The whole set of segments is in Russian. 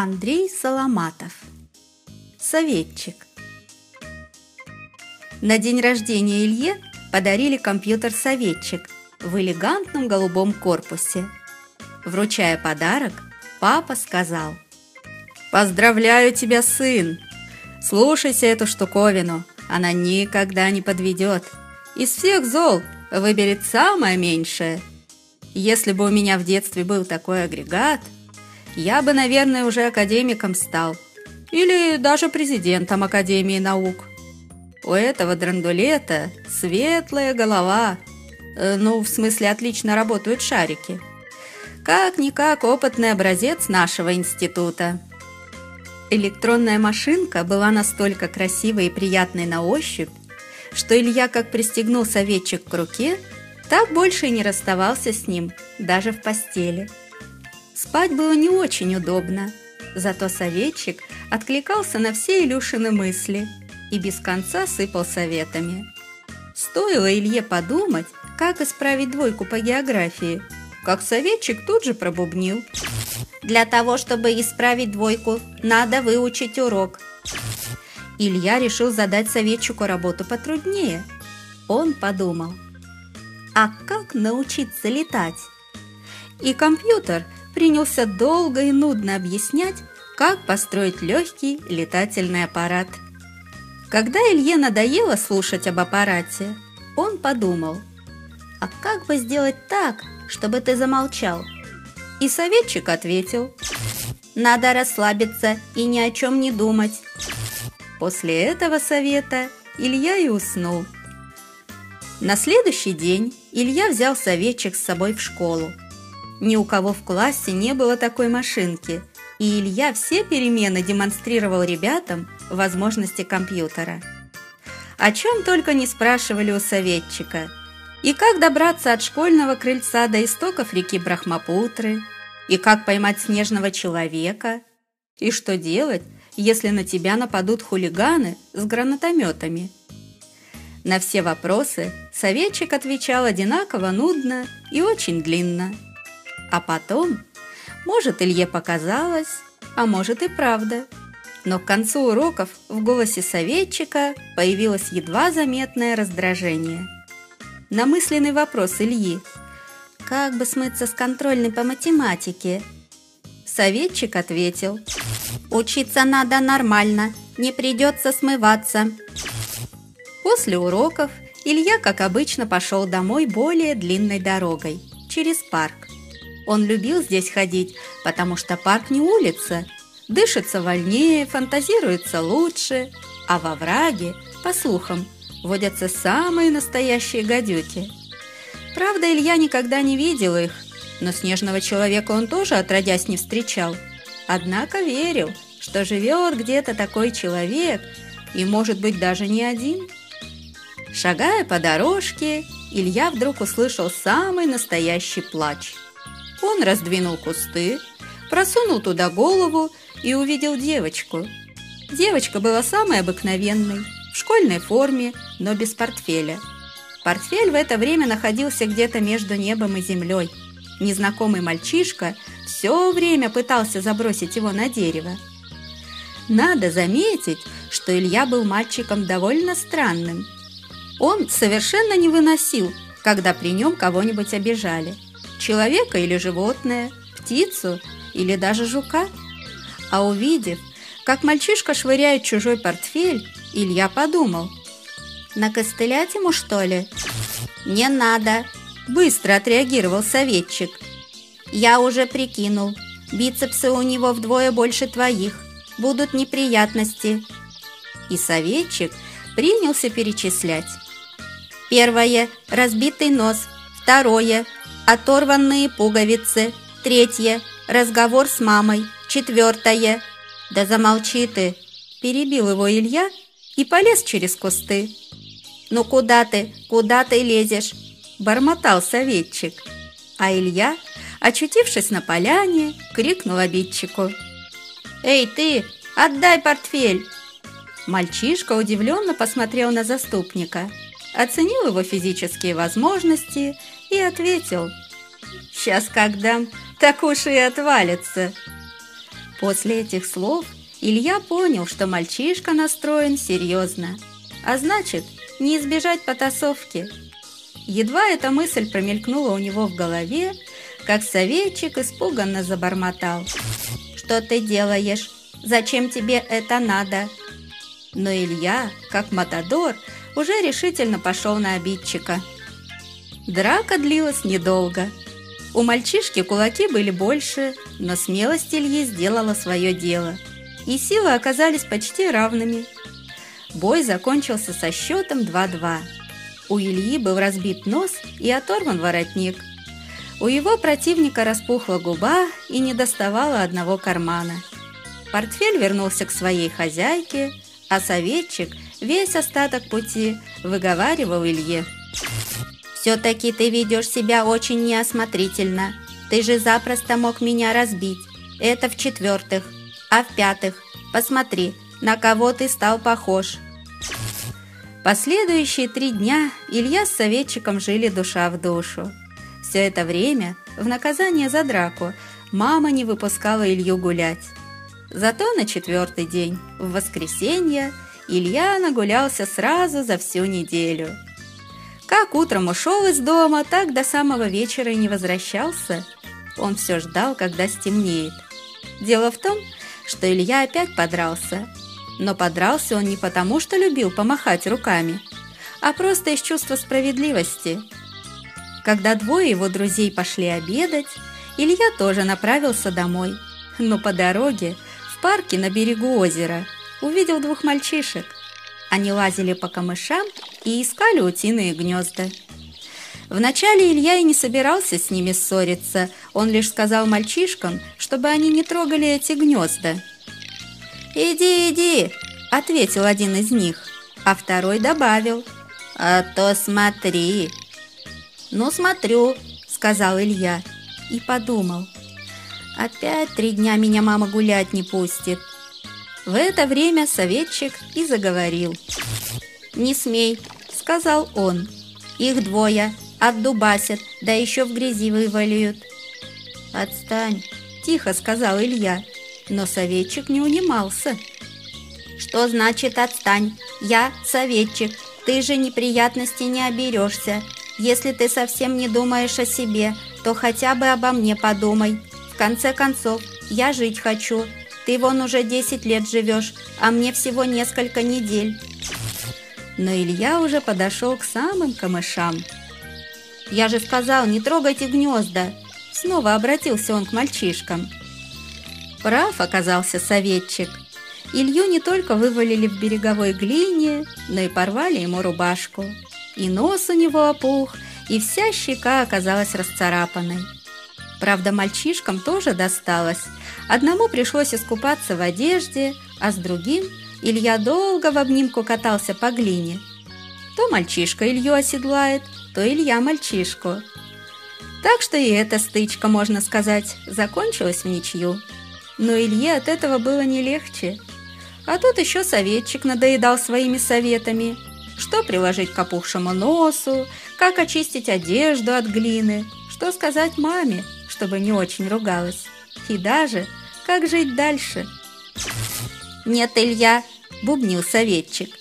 Андрей Соломатов Советчик На день рождения Илье подарили компьютер-советчик в элегантном голубом корпусе. Вручая подарок, папа сказал «Поздравляю тебя, сын! Слушайся эту штуковину, она никогда не подведет. Из всех зол выберет самое меньшее. Если бы у меня в детстве был такой агрегат – я бы, наверное, уже академиком стал. Или даже президентом Академии наук. У этого драндулета светлая голова. Э, ну, в смысле, отлично работают шарики. Как-никак опытный образец нашего института. Электронная машинка была настолько красивой и приятной на ощупь, что Илья, как пристегнул советчик к руке, так больше и не расставался с ним, даже в постели. Спать было не очень удобно, зато советчик откликался на все Илюшины мысли и без конца сыпал советами. Стоило Илье подумать, как исправить двойку по географии, как советчик тут же пробубнил. Для того, чтобы исправить двойку, надо выучить урок. Илья решил задать советчику работу потруднее. Он подумал, а как научиться летать? И компьютер – принялся долго и нудно объяснять, как построить легкий летательный аппарат. Когда Илье надоело слушать об аппарате, он подумал, а как бы сделать так, чтобы ты замолчал? И советчик ответил, надо расслабиться и ни о чем не думать. После этого совета Илья и уснул. На следующий день Илья взял советчик с собой в школу. Ни у кого в классе не было такой машинки, и Илья все перемены демонстрировал ребятам возможности компьютера. О чем только не спрашивали у советчика. И как добраться от школьного крыльца до истоков реки Брахмапутры, и как поймать снежного человека, и что делать, если на тебя нападут хулиганы с гранатометами. На все вопросы советчик отвечал одинаково нудно и очень длинно. А потом, может, Илье показалось, а может и правда. Но к концу уроков в голосе советчика появилось едва заметное раздражение. На мысленный вопрос Ильи «Как бы смыться с контрольной по математике?» Советчик ответил «Учиться надо нормально, не придется смываться». После уроков Илья, как обычно, пошел домой более длинной дорогой, через парк. Он любил здесь ходить, потому что парк не улица. Дышится вольнее, фантазируется лучше, а во враге, по слухам, водятся самые настоящие гадюки. Правда, Илья никогда не видел их, но снежного человека он тоже отродясь не встречал. Однако верил, что живет где-то такой человек, и, может быть, даже не один. Шагая по дорожке, Илья вдруг услышал самый настоящий плач – он раздвинул кусты, просунул туда голову и увидел девочку. Девочка была самой обыкновенной, в школьной форме, но без портфеля. Портфель в это время находился где-то между небом и землей. Незнакомый мальчишка все время пытался забросить его на дерево. Надо заметить, что Илья был мальчиком довольно странным. Он совершенно не выносил, когда при нем кого-нибудь обижали – человека или животное, птицу или даже жука. А увидев, как мальчишка швыряет чужой портфель, Илья подумал. «Накостылять ему, что ли?» «Не надо!» – быстро отреагировал советчик. «Я уже прикинул. Бицепсы у него вдвое больше твоих. Будут неприятности». И советчик принялся перечислять. Первое – разбитый нос. Второе оторванные пуговицы. Третье – разговор с мамой. Четвертое – да замолчи ты, перебил его Илья и полез через кусты. «Ну куда ты? Куда ты лезешь?» – бормотал советчик. А Илья, очутившись на поляне, крикнул обидчику. «Эй, ты, отдай портфель!» Мальчишка удивленно посмотрел на заступника, оценил его физические возможности и ответил. «Сейчас как дам, так уж и отвалится». После этих слов Илья понял, что мальчишка настроен серьезно, а значит, не избежать потасовки. Едва эта мысль промелькнула у него в голове, как советчик испуганно забормотал. «Что ты делаешь? Зачем тебе это надо?» Но Илья, как матадор, уже решительно пошел на обидчика. Драка длилась недолго. У мальчишки кулаки были больше, но смелость Ильи сделала свое дело, и силы оказались почти равными. Бой закончился со счетом 2-2. У Ильи был разбит нос и оторван воротник. У его противника распухла губа и не доставала одного кармана. Портфель вернулся к своей хозяйке, а советчик весь остаток пути выговаривал Илье. «Все-таки ты ведешь себя очень неосмотрительно. Ты же запросто мог меня разбить. Это в-четвертых. А в-пятых, посмотри, на кого ты стал похож». Последующие три дня Илья с советчиком жили душа в душу. Все это время, в наказание за драку, мама не выпускала Илью гулять. Зато на четвертый день, в воскресенье, Илья нагулялся сразу за всю неделю. Как утром ушел из дома, так до самого вечера и не возвращался. Он все ждал, когда стемнеет. Дело в том, что Илья опять подрался. Но подрался он не потому, что любил помахать руками, а просто из чувства справедливости. Когда двое его друзей пошли обедать, Илья тоже направился домой. Но по дороге в парке на берегу озера увидел двух мальчишек. Они лазили по камышам и искали утиные гнезда. Вначале Илья и не собирался с ними ссориться, он лишь сказал мальчишкам, чтобы они не трогали эти гнезда. «Иди, иди!» – ответил один из них, а второй добавил. «А то смотри!» «Ну, смотрю», – сказал Илья и подумал – Опять три дня меня мама гулять не пустит. В это время советчик и заговорил. «Не смей», — сказал он. «Их двое, отдубасят, да еще в грязи вывалиют». «Отстань», — тихо сказал Илья, но советчик не унимался. «Что значит «отстань»? Я советчик, ты же неприятностей не оберешься. Если ты совсем не думаешь о себе, то хотя бы обо мне подумай конце концов, я жить хочу. Ты вон уже 10 лет живешь, а мне всего несколько недель. Но Илья уже подошел к самым камышам. «Я же сказал, не трогайте гнезда!» Снова обратился он к мальчишкам. Прав оказался советчик. Илью не только вывалили в береговой глине, но и порвали ему рубашку. И нос у него опух, и вся щека оказалась расцарапанной. Правда, мальчишкам тоже досталось. Одному пришлось искупаться в одежде, а с другим Илья долго в обнимку катался по глине. То мальчишка Илью оседлает, то Илья мальчишку. Так что и эта стычка, можно сказать, закончилась в ничью. Но Илье от этого было не легче. А тут еще советчик надоедал своими советами. Что приложить к опухшему носу, как очистить одежду от глины, что сказать маме – чтобы не очень ругалась. И даже, как жить дальше. «Нет, Илья», – бубнил советчик.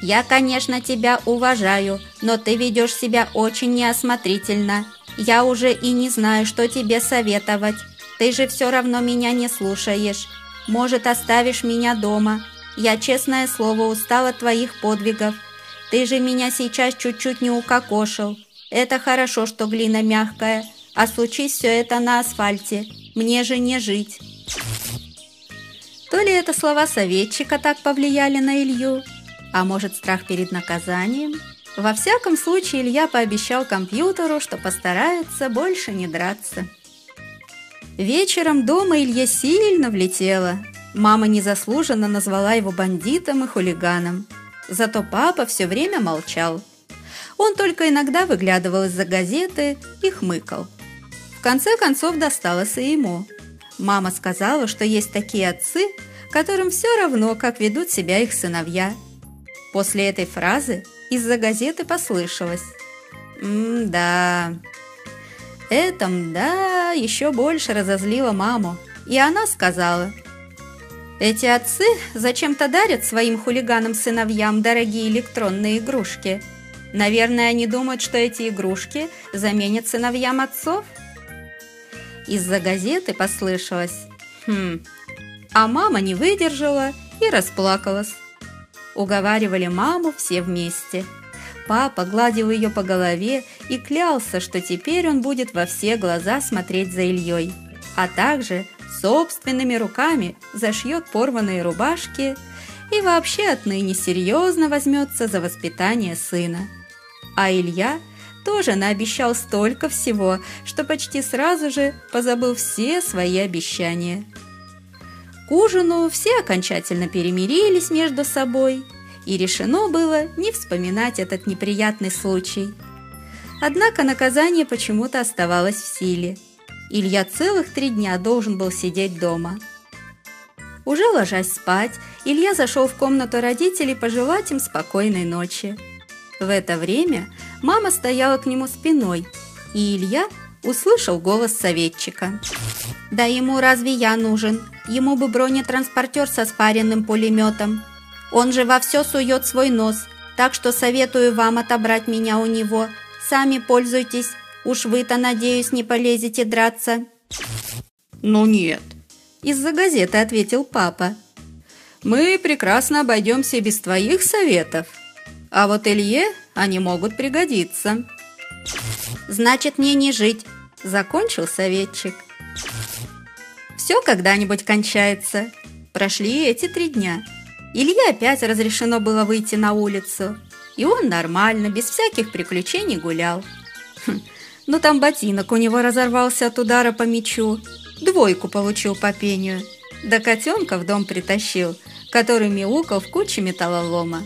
«Я, конечно, тебя уважаю, но ты ведешь себя очень неосмотрительно. Я уже и не знаю, что тебе советовать. Ты же все равно меня не слушаешь. Может, оставишь меня дома. Я, честное слово, устала от твоих подвигов. Ты же меня сейчас чуть-чуть не укокошил. Это хорошо, что глина мягкая, а случись все это на асфальте, мне же не жить. То ли это слова советчика так повлияли на Илью, а может страх перед наказанием? Во всяком случае, Илья пообещал компьютеру, что постарается больше не драться. Вечером дома Илье сильно влетело. Мама незаслуженно назвала его бандитом и хулиганом. Зато папа все время молчал. Он только иногда выглядывал из-за газеты и хмыкал конце концов досталось и ему. Мама сказала, что есть такие отцы, которым все равно, как ведут себя их сыновья. После этой фразы из-за газеты послышалось. «М-да...» Это «мда» еще больше разозлило маму. и она сказала, «Эти отцы зачем-то дарят своим хулиганам-сыновьям дорогие электронные игрушки. Наверное, они думают, что эти игрушки заменят сыновьям отцов?» Из-за газеты послышалось «Хм...» А мама не выдержала и расплакалась. Уговаривали маму все вместе. Папа гладил ее по голове и клялся, что теперь он будет во все глаза смотреть за Ильей, а также собственными руками зашьет порванные рубашки и вообще отныне серьезно возьмется за воспитание сына. А Илья тоже наобещал столько всего, что почти сразу же позабыл все свои обещания. К ужину все окончательно перемирились между собой, и решено было не вспоминать этот неприятный случай. Однако наказание почему-то оставалось в силе. Илья целых три дня должен был сидеть дома. Уже ложась спать, Илья зашел в комнату родителей пожелать им спокойной ночи. В это время мама стояла к нему спиной, и Илья услышал голос советчика. «Да ему разве я нужен? Ему бы бронетранспортер со спаренным пулеметом. Он же во все сует свой нос, так что советую вам отобрать меня у него. Сами пользуйтесь, уж вы-то, надеюсь, не полезете драться». «Ну нет», – из-за газеты ответил папа. «Мы прекрасно обойдемся без твоих советов, а вот Илье они могут пригодиться». «Значит, мне не жить», – закончил советчик. Все когда-нибудь кончается. Прошли эти три дня. Илье опять разрешено было выйти на улицу. И он нормально, без всяких приключений гулял. Хм, ну там ботинок у него разорвался от удара по мячу. Двойку получил по пению. Да котенка в дом притащил, который мяукал в куче металлолома.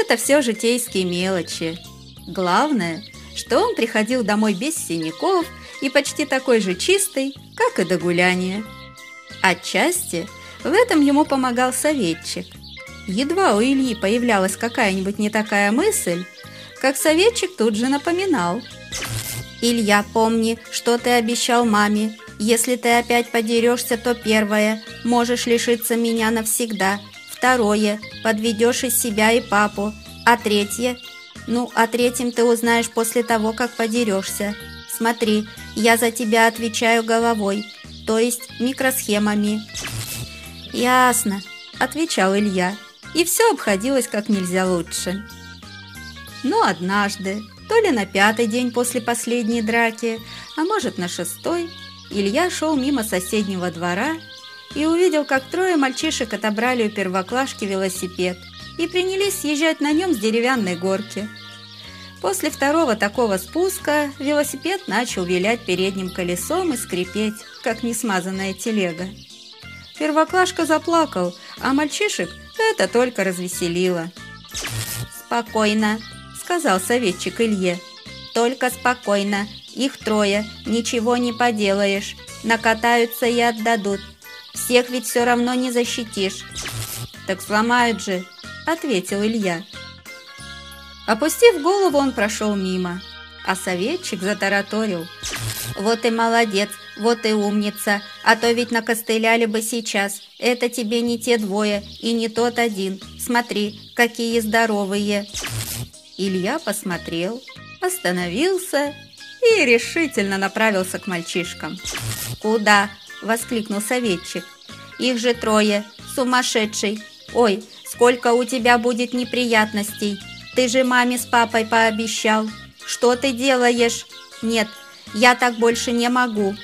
Это все житейские мелочи. Главное, что он приходил домой без синяков и почти такой же чистый, как и до гуляния. Отчасти в этом ему помогал советчик. Едва у Ильи появлялась какая-нибудь не такая мысль, как советчик тут же напоминал. «Илья, помни, что ты обещал маме. Если ты опять подерешься, то первое – можешь лишиться меня навсегда. Второе – подведешь из себя и папу. А третье – ну, о третьем ты узнаешь после того, как подерешься. Смотри, я за тебя отвечаю головой то есть микросхемами. «Ясно», – отвечал Илья, и все обходилось как нельзя лучше. Но однажды, то ли на пятый день после последней драки, а может на шестой, Илья шел мимо соседнего двора и увидел, как трое мальчишек отобрали у первоклашки велосипед и принялись съезжать на нем с деревянной горки – После второго такого спуска велосипед начал вилять передним колесом и скрипеть, как несмазанная телега. Первоклашка заплакал, а мальчишек это только развеселило. «Спокойно», — сказал советчик Илье. «Только спокойно. Их трое. Ничего не поделаешь. Накатаются и отдадут. Всех ведь все равно не защитишь». «Так сломают же», — ответил Илья. Опустив голову, он прошел мимо, а советчик затараторил. «Вот и молодец, вот и умница, а то ведь накостыляли бы сейчас. Это тебе не те двое и не тот один. Смотри, какие здоровые!» Илья посмотрел, остановился и решительно направился к мальчишкам. «Куда?» – воскликнул советчик. «Их же трое, сумасшедший! Ой, сколько у тебя будет неприятностей!» Ты же маме с папой пообещал. Что ты делаешь? Нет, я так больше не могу.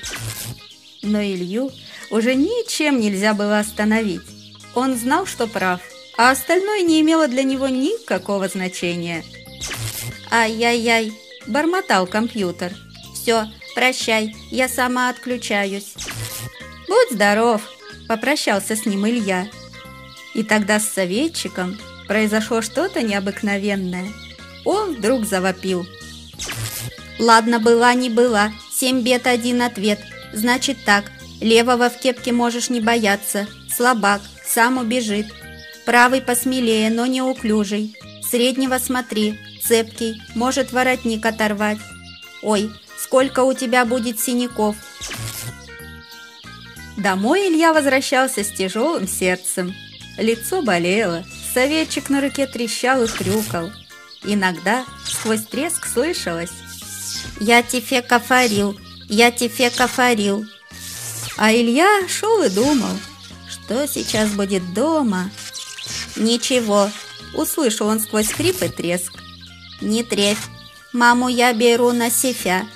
Но Илью уже ничем нельзя было остановить. Он знал, что прав, а остальное не имело для него никакого значения. «Ай-яй-яй!» – бормотал компьютер. «Все, прощай, я сама отключаюсь». «Будь здоров!» – попрощался с ним Илья. И тогда с советчиком произошло что-то необыкновенное. Он вдруг завопил. «Ладно, была не была. Семь бед, один ответ. Значит так, левого в кепке можешь не бояться. Слабак, сам убежит. Правый посмелее, но неуклюжий. Среднего смотри, цепкий, может воротник оторвать. Ой, сколько у тебя будет синяков!» Домой Илья возвращался с тяжелым сердцем. Лицо болело, советчик на руке трещал и хрюкал. Иногда сквозь треск слышалось «Я тебе кафарил, я тебе кафарил». А Илья шел и думал, что сейчас будет дома. «Ничего», — услышал он сквозь хрип и треск. «Не трефь, маму я беру на себя,